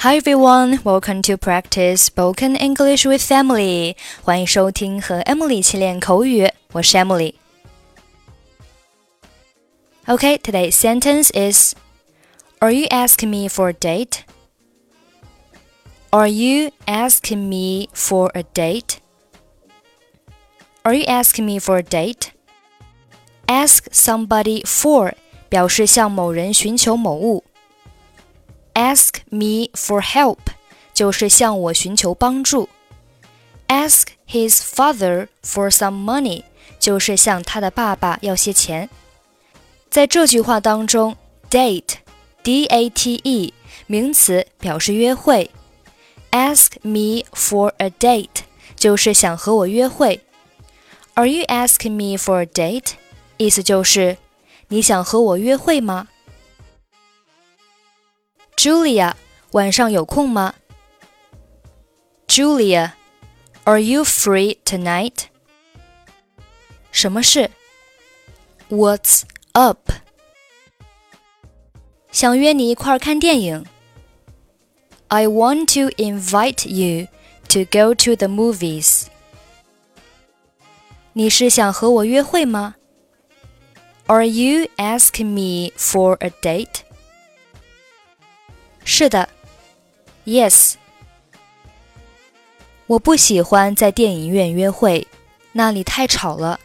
Hi everyone, welcome to practice spoken English with Emily. 欢迎收听和 Emily 一起练口语，我是 Emily。Okay, today's sentence is Are you asking me for a date? Are you asking me for a date? Are you asking me for a date? Ask somebody for 表示向某人寻求某物。Ask me for help 就是向我寻求帮助。Ask his father for some money 就是向他的爸爸要些钱。在这句话当中，date d a t e 名词表示约会。Ask me for a date 就是想和我约会。Are you asking me for a date？意思就是你想和我约会吗 ？Julia，晚上有空吗？Julia，Are you free tonight？什么事？What's up？想约你一块儿看电影。I want to invite you to go to the movies。你是想和我约会吗？Are you asking me for a date？ 是的，Yes。我不喜欢在电影院约会，那里太吵了。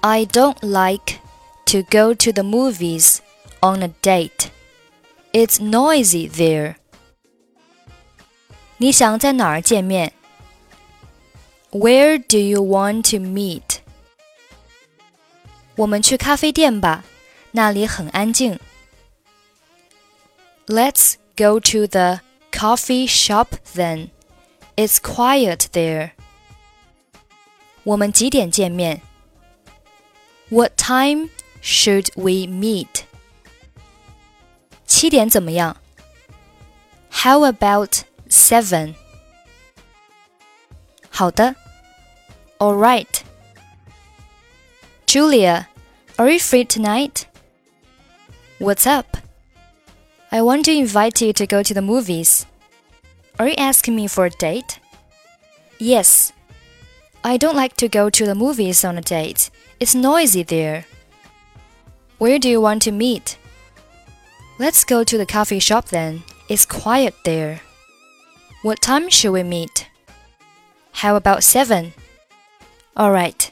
I don't like to go to the movies on a date. It's noisy there. 你想在哪儿见面？Where do you want to meet? 我们去咖啡店吧，那里很安静。 Let's go to the coffee shop then. It's quiet there. 我们几点见面？What time should we meet? 七点怎么样？How about seven? 好的。All right. Julia, are you free tonight? What's up? I want to invite you to go to the movies. Are you asking me for a date? Yes. I don't like to go to the movies on a date. It's noisy there. Where do you want to meet? Let's go to the coffee shop then. It's quiet there. What time should we meet? How about 7? Alright.